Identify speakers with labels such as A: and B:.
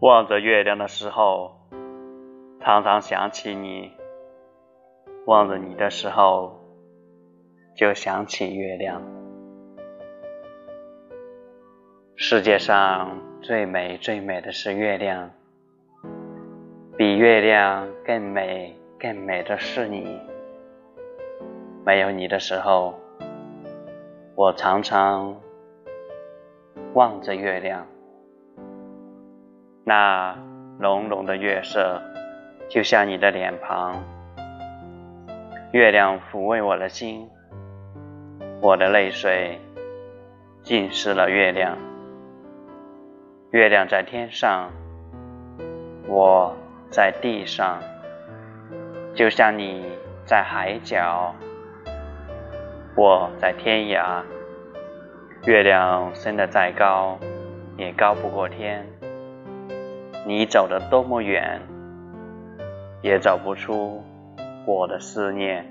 A: 望着月亮的时候，常常想起你；望着你的时候，就想起月亮。世界上最美最美的是月亮，比月亮更美更美的是你。没有你的时候，我常常望着月亮。那浓浓的月色，就像你的脸庞。月亮抚慰我的心，我的泪水浸湿了月亮。月亮在天上，我在地上，就像你在海角，我在天涯。月亮升得再高，也高不过天。你走得多么远，也走不出我的思念。